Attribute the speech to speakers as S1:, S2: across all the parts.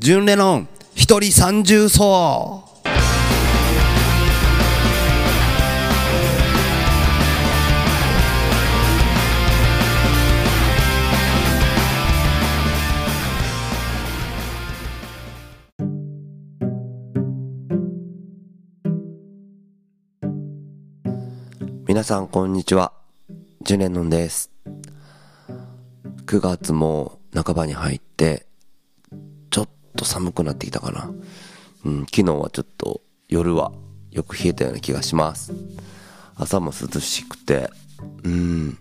S1: 純レノン一人三重奏
S2: 皆さんこんにちは。ジュネノンです。9月も半ばに入ってと寒くなってきたかな。うん昨日はちょっと夜はよく冷えたような気がします。朝も涼しくてうん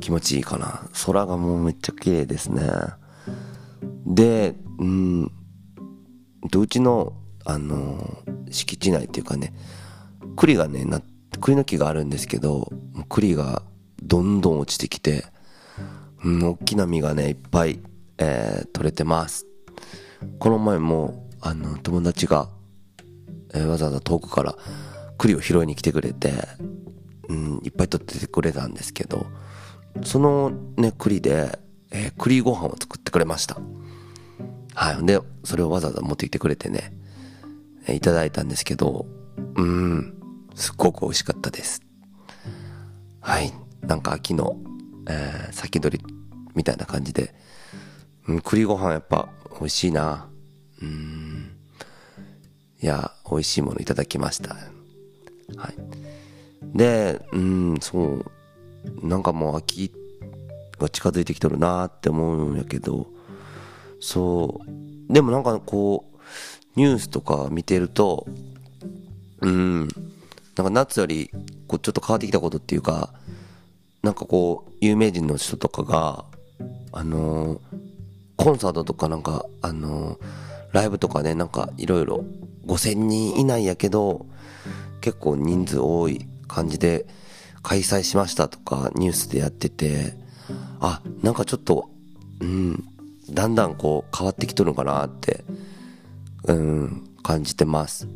S2: 気持ちいいかな。空がもうめっちゃ綺麗ですね。でうんうちのあの敷地内っていうかね栗がねな栗の木があるんですけど栗がどんどん落ちてきて、うん、大きな実がねいっぱい、えー、取れてます。この前もあの友達が、えー、わざわざ遠くから栗を拾いに来てくれて、うん、いっぱい取っててくれたんですけどそのね栗で、えー、栗ご飯を作ってくれましたはいでそれをわざわざ持ってきてくれてね、えー、いただいたんですけどうんすっごく美味しかったです。はい。なんか秋の、えー、先取りみたいな感じで、うん、栗ご飯やっぱ美味しいな。うん。いや、美味しいものいただきました。はい。で、うん、そう。なんかもう秋が近づいてきとるなって思うんやけど、そう。でもなんかこう、ニュースとか見てると、うん、なんか夏よりこうちょっと変わってきたことっていうかなんかこう有名人の人とかがあのー、コンサートとかなんかあのー、ライブとかねなんかいろいろ5000人以内やけど結構人数多い感じで開催しましたとかニュースでやっててあなんかちょっとうんだんだんこう変わってきとるのかなってうん感じてます。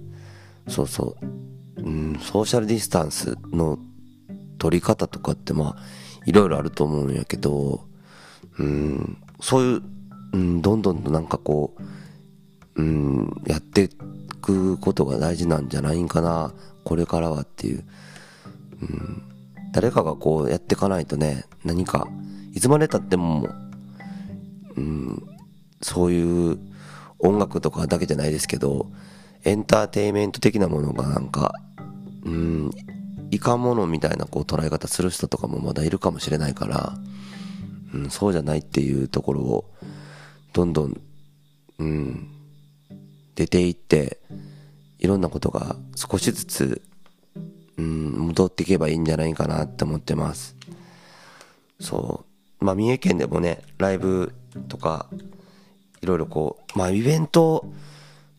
S2: そうそう。うん、ソーシャルディスタンスの取り方とかってまあ、いろいろあると思うんやけど、うん、そういう、うん、どんどんとなんかこう、うん、やっていくことが大事なんじゃないんかな、これからはっていう。うん、誰かがこうやっていかないとね、何か、いつまでたっても、うん、そういう音楽とかだけじゃないですけど、エンターテイメント的なものがなんかうん、いかものみたいなこう捉え方する人とかもまだいるかもしれないから、うん、そうじゃないっていうところを、どんどん、うん、出ていって、いろんなことが少しずつ、うん、戻っていけばいいんじゃないかなって思ってます。そう。まあ、三重県でもね、ライブとか、いろいろこう、まあ、イベント、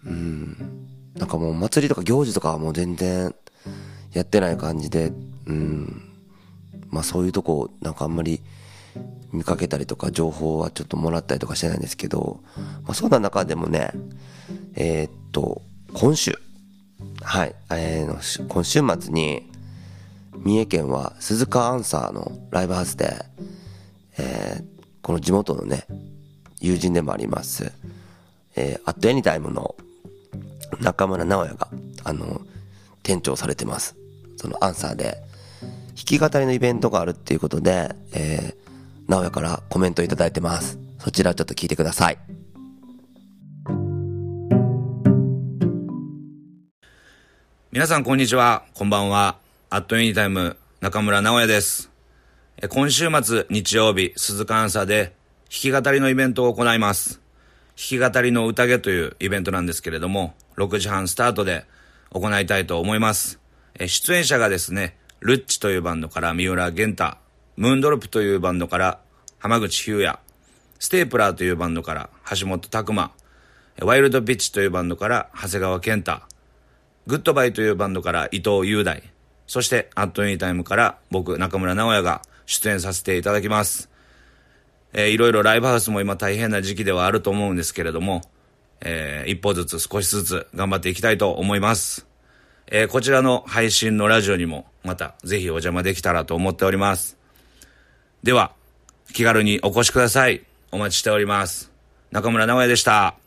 S2: うん、なんかもう祭りとか行事とかはもう全然やってない感じで、うん。まあそういうとこ、なんかあんまり見かけたりとか、情報はちょっともらったりとかしてないんですけど、まあそんな中でもね、えー、っと、今週、はい、えー、今週末に、三重県は鈴鹿アンサーのライブハウスで、えー、この地元のね、友人でもあります、えー、アットエニタイムの中村直也が、あの、店長されてます。そのアンサーで、弾き語りのイベントがあるっていうことで、えー、直哉からコメントいただいてます。そちらちょっと聞いてください。
S3: 皆さんこんにちは。こんばんは。アットエニタイム中村直哉です。今週末日曜日、鈴鹿アンサーで弾き語りのイベントを行います。弾き語りの宴というイベントなんですけれども、6時半スタートで行いたいと思います。出演者がですね、ルッチというバンドから三浦玄太、moon drop というバンドから浜口優也、ステープラーというバンドから橋本拓馬、ワイルドピッチというバンドから長谷川健太、グッドバイというバンドから伊藤雄大、そして at anytime から僕中村直也が出演させていただきます。えー、いろいろライブハウスも今大変な時期ではあると思うんですけれども、えー、一歩ずつ少しずつ頑張っていきたいと思います。えー、こちらの配信のラジオにもまたぜひお邪魔できたらと思っております。では、気軽にお越しください。お待ちしております。中村直也でした。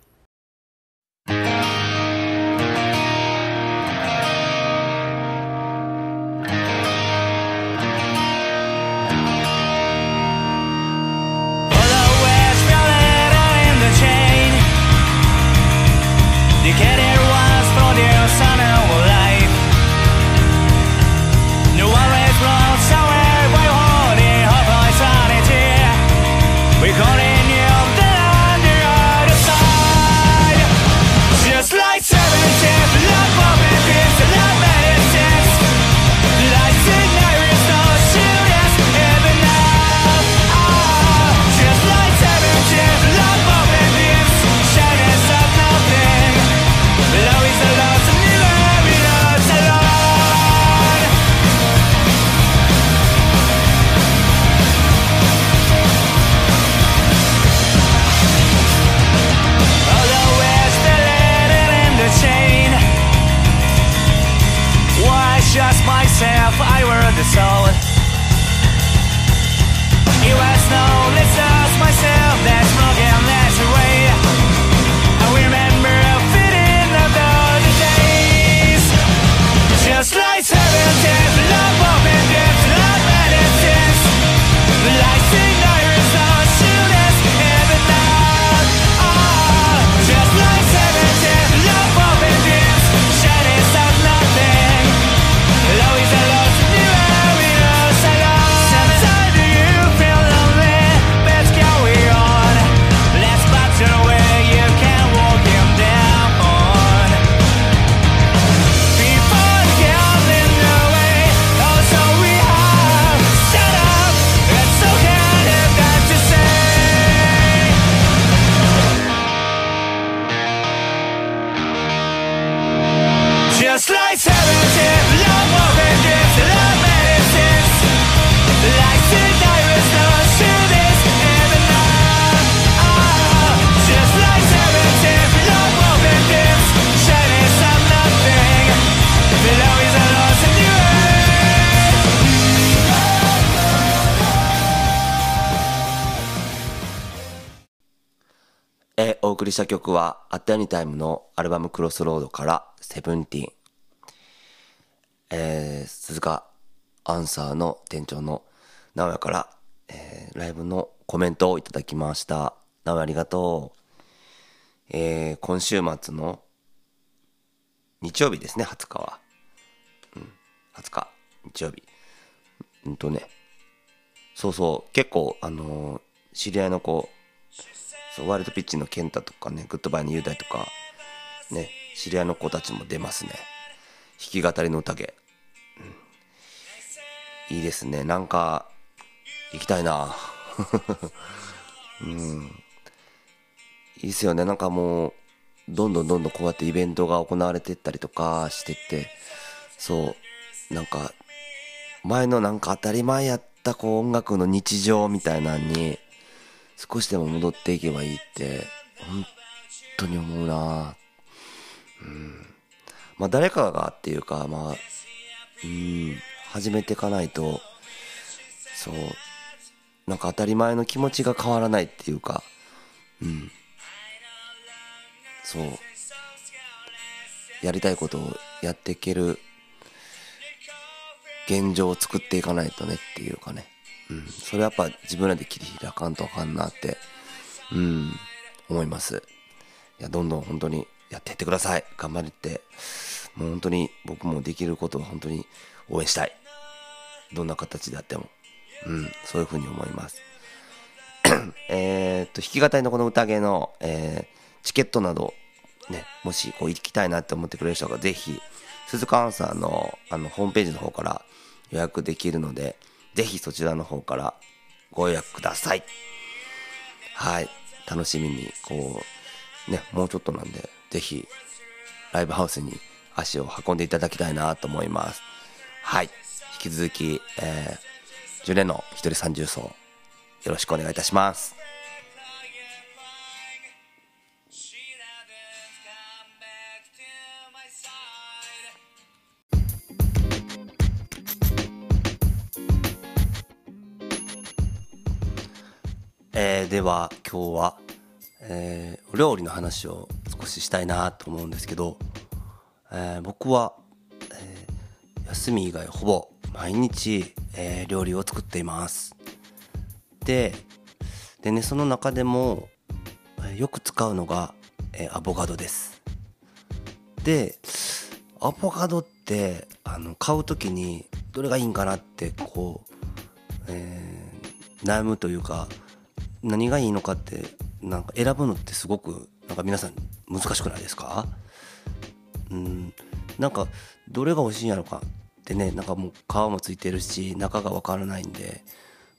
S4: myself, I were the soul. It was no less myself
S2: that's broken お送りした曲は、アットアニタイムのアルバムクロスロードから、セブンティーン。えー、鈴鹿アンサーの店長の直哉から、えーライブのコメントをいただきました。直哉ありがとう。えー、今週末の日曜日ですね、20日は。うん、20日、日曜日。うんとね、そうそう、結構、あのー知り合いの子、そうワイルドピッチの健太とかね、グッドバイの雄大とか、ね、知り合いの子たちも出ますね。弾き語りの宴。うんいいですね。なんか、行きたいな。うん。いいっすよね。なんかもう、どんどんどんどんこうやってイベントが行われてったりとかしてって、そう、なんか、前のなんか当たり前やったこう音楽の日常みたいなのに、少しでも戻っていけばいいって、本当に思うなうん。まあ誰かがっていうか、まあ、うん、始めていかないと、そう、なんか当たり前の気持ちが変わらないっていうか、うん。そう。やりたいことをやっていける現状を作っていかないとねっていうかね。うん。それやっぱ自分らで切り開かんとあかんなって、うん、思います。いや、どんどん本当にやっていってください。頑張って。もう本当に僕もできることを本当に応援したい。どんな形であっても。うん、そういうふうに思います。えっと、弾き語りのこの宴の、えーチケットなど、ね、もしこう行きたいなって思ってくれる人がぜひ、鈴鹿アンサーのあのホームページの方から予約できるので、ぜひそちらの方からご予約ください。はい。楽しみに、こう、ね、もうちょっとなんで、ぜひ、ライブハウスに足を運んでいただきたいなと思います。はい。引き続き、えー、10年の一人三重奏、よろしくお願いいたします。では今日は、えーお料理の話を少ししたいなと思うんですけど、えー僕は、えー休み以外ほぼ毎日、えー料理を作っています。ででねその中でも、えよく使うのが、えアボカドです。でアボカドってあの買う時にどれがいいんかなってこう、えー悩むというか何がいいのかってなんか選ぶのってすごくなんか皆さん難しくないですか？うん。なんかどれが欲しいんやろかってねなんかもう皮もついてるし中がわからないんで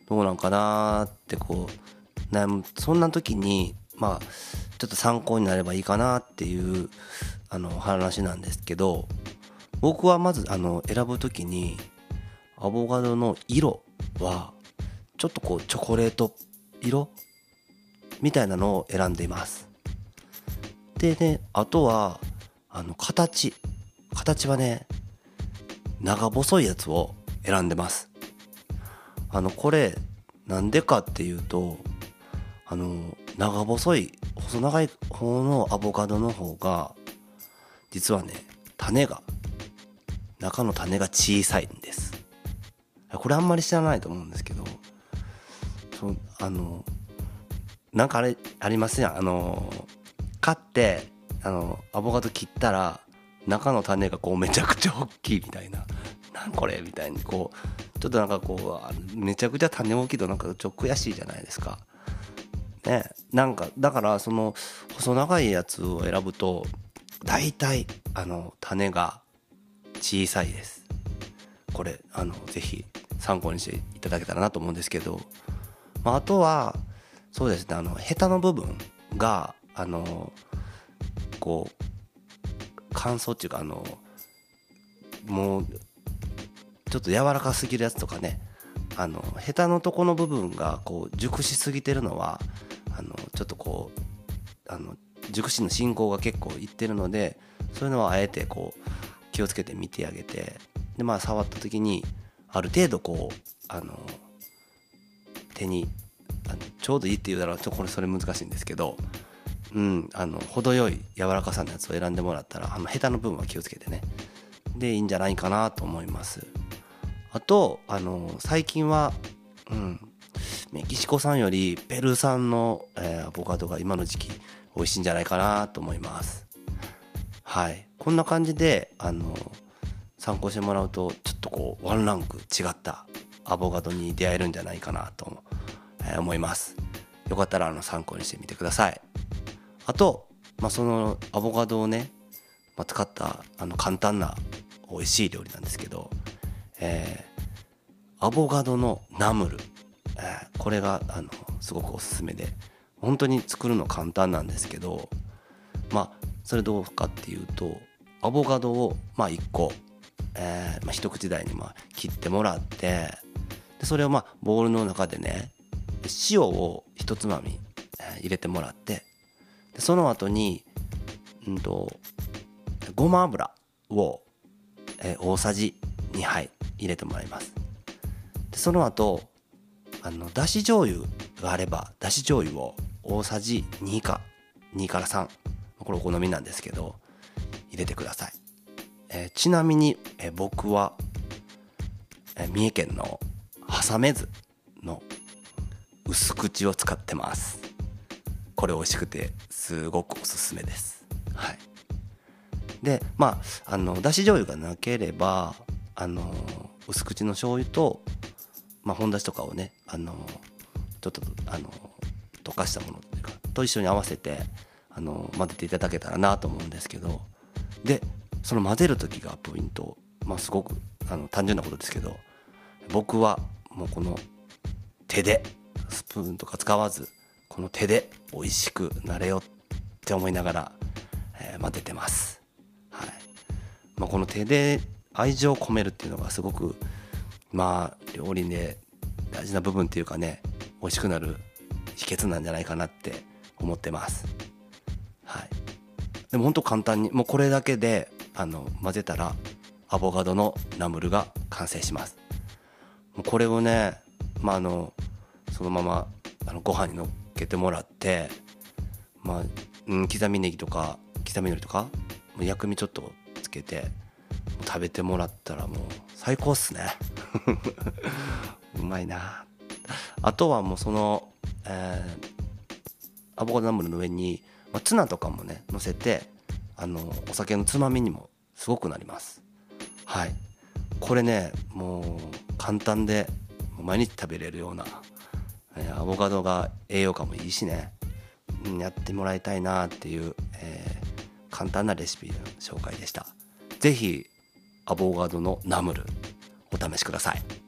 S2: どうなんかなーってこう悩む。そんな時にまあちょっと参考になればいいかなっていうあの話なんですけど僕はまずあの選ぶ時にアボカドの色はちょっとこうチョコレート色みたいなのを選んでいます。でねあとはあの形。形はね長細いやつを選んでます。あのこれなんでかっていうと
S5: あの、長細い、細長い方のアボカドの方が、実はね、種が、中の種が小さいんです。これあんまり知らないと思うんですけど、あの、なんかあれ、ありますやん？あの、買って、あの、アボカド切ったら、中の種がこうめちゃくちゃ大きいみたいな。なんこれ？みたいにこう、ちょっとなんかこう、めちゃくちゃ種大きいとなんかちょっと悔しいじゃないですか。ね、なんかだからその細長いやつを選ぶと大体あの種が小さいですこれあのぜひ参考にしていただけたらなと思うんですけど、まあ、あとはそうですねあのヘタの部分があのこう乾燥っていうかあのもうちょっと柔らかすぎるやつとかねあのヘタのとこの部分がこう熟しすぎてるのはあのちょっとこうあの熟しの進行が結構いってるのでそういうのはあえてこう気をつけて見てあげてでまあ触った時にある程度こうあの手にあのちょうどいいっていうだろうとこれそれ難しいんですけどうんあの程よい柔らかさのやつを選んでもらったらあのヘタの部分は気をつけてね。でいいんじゃないかなと思います。あとあの最近はうんメキシコ産よりペルー産の、えーアボカドが今の時期美味しいんじゃないかなと思います。はい。こんな感じであの参考してもらうとちょっとこうワンランク違ったアボカドに出会えるんじゃないかなと、え思います。よかったらあの参考にしてみてください。あと、まあ、そのアボカドをね、まあ、使ったあの簡単な美味しい料理なんですけど、えーアボカドのナムル、えーこれがあのすごくおすすめで本当に作るの簡単なんですけどまあそれどうかっていうとアボカドをまあ1個、えーまあ、一口大にまあ切ってもらってでそれをまあボウルの中でね塩を一つまみ、入れてもらってでその後にうんとごま油を、え大さじ2杯入れてもらいます。でその後あのだし醤油があればだし醤油を大さじ2か2から3これお好みなんですけど入れてください、えーちなみに、えー僕は、えー三重県の挟めずの薄口を使ってます。これ美味しくてすごくおすすめです。はい。でまああのだし醤油がなければあの薄口の醤油とまあ本だしとかをねあのちょっとあの溶かしたものというかと一緒に合わせてあの混ぜていただけたらなと思うんですけどでその混ぜる時がポイント。まあすごくあの単純なことですけど僕はもうこの手でスプーンとか使わずこの手で美味しくなれよって思いながら、えー混ぜてます。はいまあ、この手で愛情を込めるっていうのがすごくまあ料理で大事な部分っていうかね美味しくなる秘訣なんじゃないかなって思ってます。はい、でも本当簡単にもうこれだけであの混ぜたらアボカドのナムルが完成します。これをね、まあ、あのそのままあのご飯にのっけてもらって、まあうん、刻みネギとか刻みのりとか薬味ちょっとつけて食べてもらったらもう最高っすね。うまいな。あとはもうその、えーアボカドナムルの上に、まあ、ツナとかもね乗せてあのお酒のつまみにもすごくなります。はい。これねもう簡単で毎日食べれるような、えアボカドが栄養価もいいしね、やってもらいたいなっていう、えー簡単なレシピの紹介でした。是非アボカドのナムルお試しください。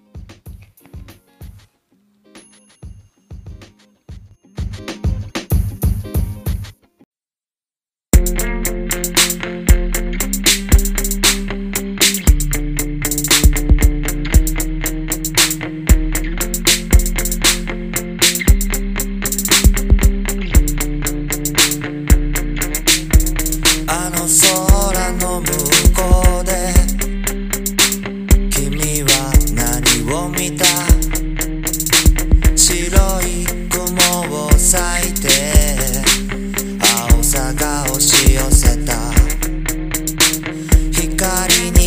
S6: 光に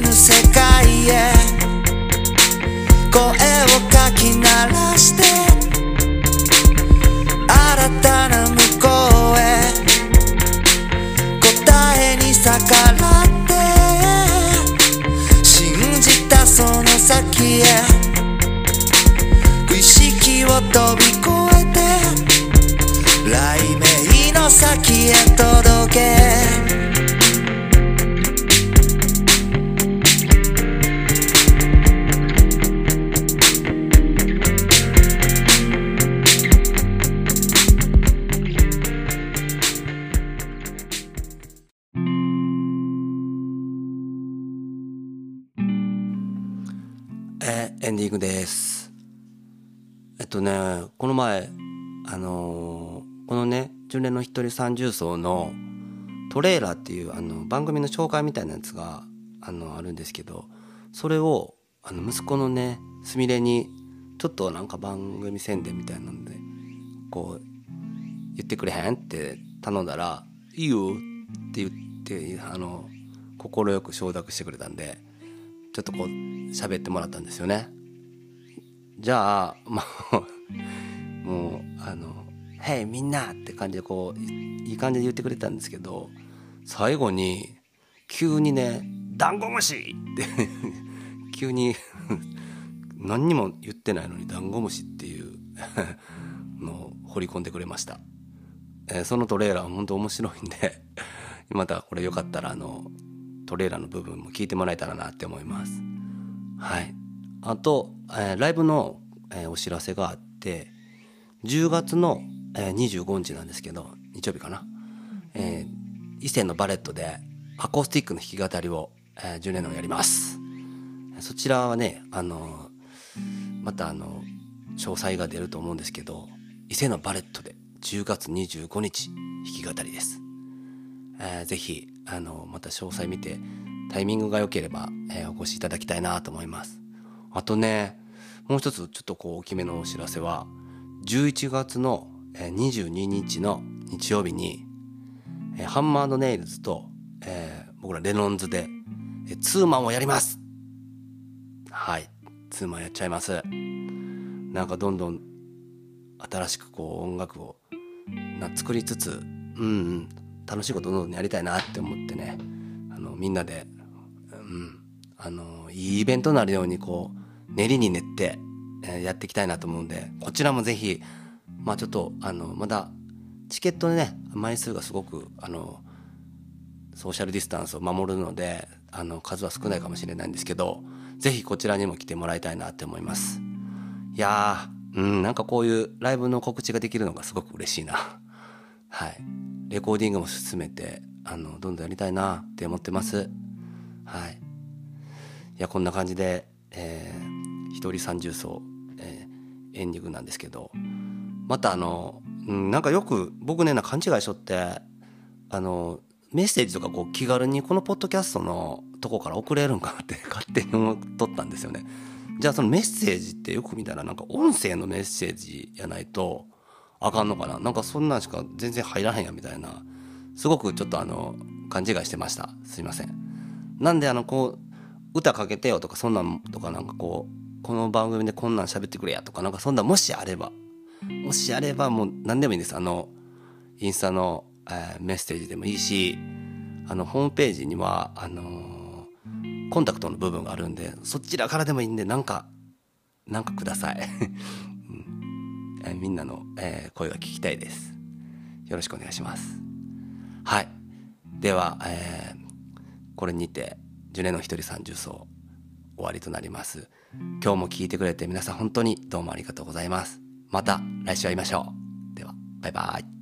S6: ぬ世
S7: 界へ。声をかき鳴らして。新たな
S6: 向こうへ。答えに逆らって。
S7: 信じたその先へ。意識を飛び越えて。雷鳴の先へ届け。
S5: えエンディングです。えっとね、この前、あのーこのね、純連の一人三重奏のトレーラーっていうあの番組の紹介みたいなやつがあのあるんですけど、それをあの息子のね、すみれにちょっとなんか番組宣伝みたいなんで、こう、言ってくれへんって頼んだら、いいよって言って、あの、快く承諾してくれたんで、ちょっとこう喋ってもらったんですよね。じゃあ、まあ、もう、あの、Hey みんなって感じでこう、いいい感じで言ってくれたんですけど、最後に、急にね、ダンゴムシって、急に、何にも言ってないのにダンゴムシっていうのを掘り込んでくれました。えーそのトレーラーは本当面白いんで、またこれよかったらあの、トレーラーの部分も聞いてもらえたらなって思います。はい。あと、えーライブの、えーお知らせがあって、10月の、えー25日なんですけど、日曜日かな。えー伊勢のバレットでアコースティックの弾き語りを、えー10年のやります。そちらはね、あのまたあの、詳細が出ると思うんですけど、伊勢のバレットで10月25日弾き語りです。えーぜひ、あの、また詳細見て、タイミングが良ければ、えーお越しいただきたいなと思います。あとね、もう一つちょっとこう大きめのお知らせは、11月のえ22日の日曜日に、えーハンマーネイルズと、えー僕らレノンズで、えーツーマンをやりますはい、ツーマンやっちゃいます。なんかどんどん新しくこう音楽をな作りつつ、うんうん、楽しいことどんどんやりたいなって思ってね、あのみんなで、うん、あのいいイベントになるようにこう練りに練って、えーやっていきたいなと思うんでこちらもぜひまあちょっとあのまだチケットでね枚数がすごくあのソーシャルディスタンスを守るのであの数は少ないかもしれないんですけどぜひこちらにも来てもらいたいなって思います。いやーうんなんかこういうライブの告知ができるのがすごく嬉しいな。はい。レコーディングも進めてあのどんどんやりたいなって思ってますはいいやこんな感じで、えー、一人三重奏、えーエンディングなんですけどまたあの、うん、なんかよく僕ねな勘違いしとってあのメッセージとかこう気軽にこのポッドキャストのとこから送れるんかなって 勝手に思っとったんですよね。じゃあそのメッセージってよく見たらなんか音声のメッセージやないとあかんのかな？なんかそんなんしか全然入らへんやみたいな。すごくちょっとあの勘違いしてました。すいません。なんであのこう歌かけてよとかそんなんとかなんかこうこの番組でこんなん喋ってくれやとかなんかそんなんもしあればもしあればもう何でもいいです。あのインスタの、えーメッセージでもいいしあのホームページにはあのーコンタクトの部分があるんでそちらからでもいいんでなんかなんかください、うんえみんなの、え声が聞きたいです。よろしくお願いします。はい。では、えーこれにてジュネの一人三重奏終わりとなります。今日も聞いてくれて皆さん本当にどうもありがとうございます。また来週会いましょう。ではバイバイ。